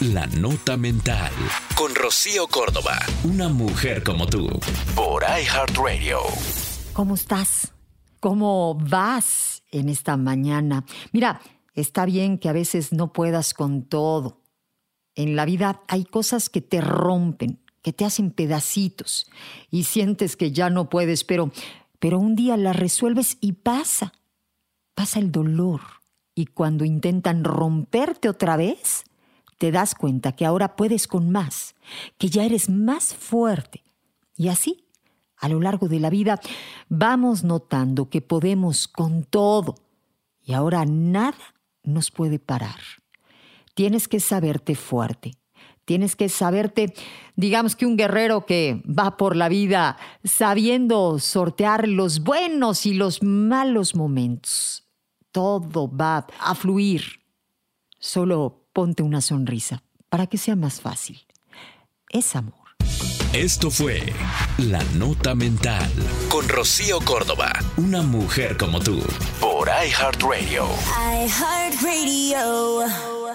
La Nota Mental. Con Rocío Córdoba. Una mujer como tú. Por iHeartRadio. ¿Cómo estás? ¿Cómo vas en esta mañana? Mira, está bien que a veces no puedas con todo. En la vida hay cosas que te rompen, que te hacen pedacitos y sientes que ya no puedes, pero, pero un día las resuelves y pasa. Pasa el dolor. Y cuando intentan romperte otra vez, te das cuenta que ahora puedes con más, que ya eres más fuerte. Y así, a lo largo de la vida, vamos notando que podemos con todo. Y ahora nada nos puede parar. Tienes que saberte fuerte. Tienes que saberte, digamos que un guerrero que va por la vida sabiendo sortear los buenos y los malos momentos. Todo va a fluir. Solo ponte una sonrisa para que sea más fácil. Es amor. Esto fue La Nota Mental. Con Rocío Córdoba. Una mujer como tú. Por iHeartRadio. iHeartRadio.